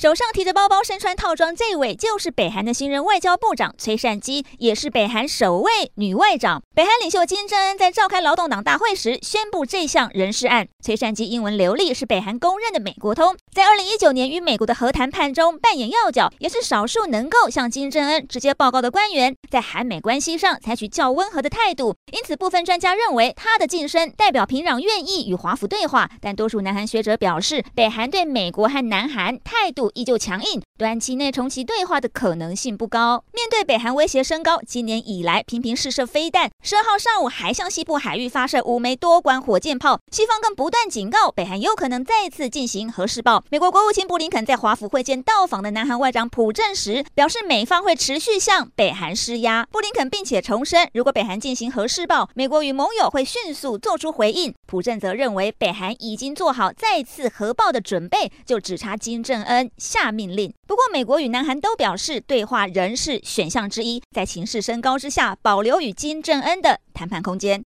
手上提着包包、身穿套装，这位就是北韩的新任外交部长崔善姬，也是北韩首位女外长。北韩领袖金正恩在召开劳动党大会时宣布这项人事案。崔善姬英文流利，是北韩公认的美国通，在二零一九年与美国的核谈判中扮演要角，也是少数能够向金正恩直接报告的官员，在韩美关系上采取较温和的态度。因此，部分专家认为他的晋升代表平壤愿意与华府对话，但多数南韩学者表示，北韩对美国和南韩态度依旧强硬，短期内重启对话的可能性不高。面对北韩威胁升高，今年以来频频试射飞弹，十二号上午还向西部海域发射五枚多管火箭炮，西方更不断警告北韩有可能再次进行核试爆。美国国务卿布林肯在华府会见到访的南韩外长朴正时，表示美方会持续向北韩施压。布林肯并且重申，如果北韩进行核试爆，美国与盟友会迅速做出回应。朴正则认为，北韩已经做好再次核爆的准备，就只差金正恩下命令。不过，美国与南韩都表示，对话仍是选项之一，在情势升高之下，保留与金正恩的谈判空间。